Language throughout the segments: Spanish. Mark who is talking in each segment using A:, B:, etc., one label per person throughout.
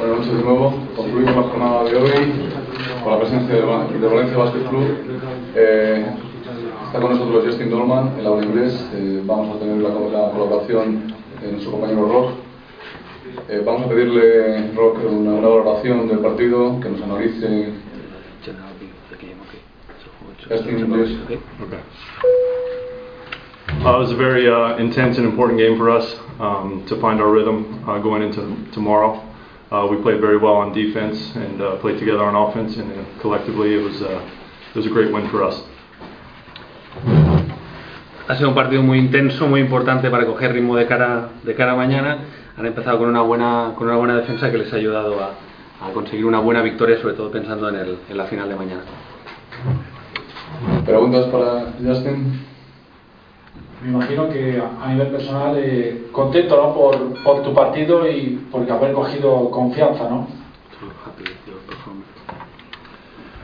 A: Buenas noches de nuevo. Concluimos la jornada de hoy con la presencia de, de Valencia Basket Club. Eh, está con nosotros Justin Dolman, el habla inglés. Eh, vamos a tener la, la, colaboración en su compañero Rock. Eh, vamos a pedirle, Rock, una, una, valoración del partido, que nos analice. Justin, please.
B: Uh, it was a very uh, intense and important game for us um, to find our rhythm uh, going into tomorrow. Uh, we played very well on defense and uh, played together on offense, and uh, collectively it was it was a great win for us.
C: Ha sido un partido muy intenso, muy importante para coger ritmo de cara de cara a mañana. Han empezado con una buena con una buena defensa que les ha ayudado a, a conseguir una buena victoria, sobre todo pensando en, el, en la final de mañana.
A: Preguntas para Justin.
D: Me imagino que a nivel personal eh, contento ¿no? por, por tu partido y por haber cogido confianza, ¿no?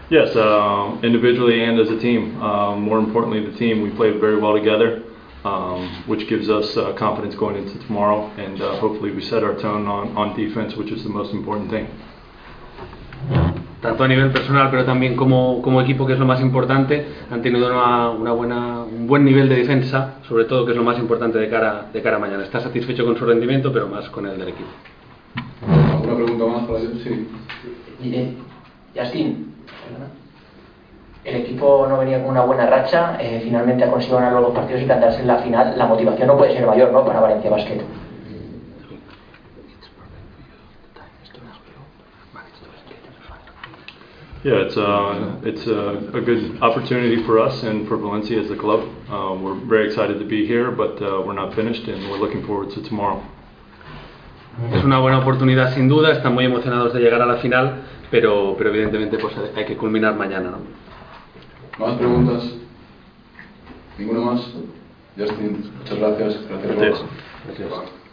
B: Yes, uh, individually and as a team. Uh, more importantly, the team, we played very well together, um, which gives us uh, confidence going into tomorrow. And uh, hopefully, we set our tone on, on defense, which is the most important thing.
C: Tanto a nivel personal pero también como, como equipo que es lo más importante han tenido una, una, buena, un buen nivel de defensa sobre todo que es lo más importante de cara, de cara a mañana está satisfecho con su rendimiento pero más con el del equipo
A: ¿Alguna pregunta más para ellos? Sí.
E: Diré, Justin, el equipo no venía con una buena racha, eh, finalmente ha conseguido ganar los dos partidos y plantarse en la final. La motivación no puede ser mayor, ¿no? Para Valencia Basket.
B: Yeah, it's, uh, it's a, a, good opportunity for us and for Valencia as a club. Uh, we're very excited to be here, but uh, we're not finished and we're looking forward to tomorrow.
C: Es una buena oportunidad sin duda, están muy emocionados de llegar a la final, pero, pero evidentemente pues hay que culminar mañana. ¿no?
A: ¿Más preguntas? ¿Ninguna más? Justin, muchas gracias. Gracias.
B: gracias.
C: gracias.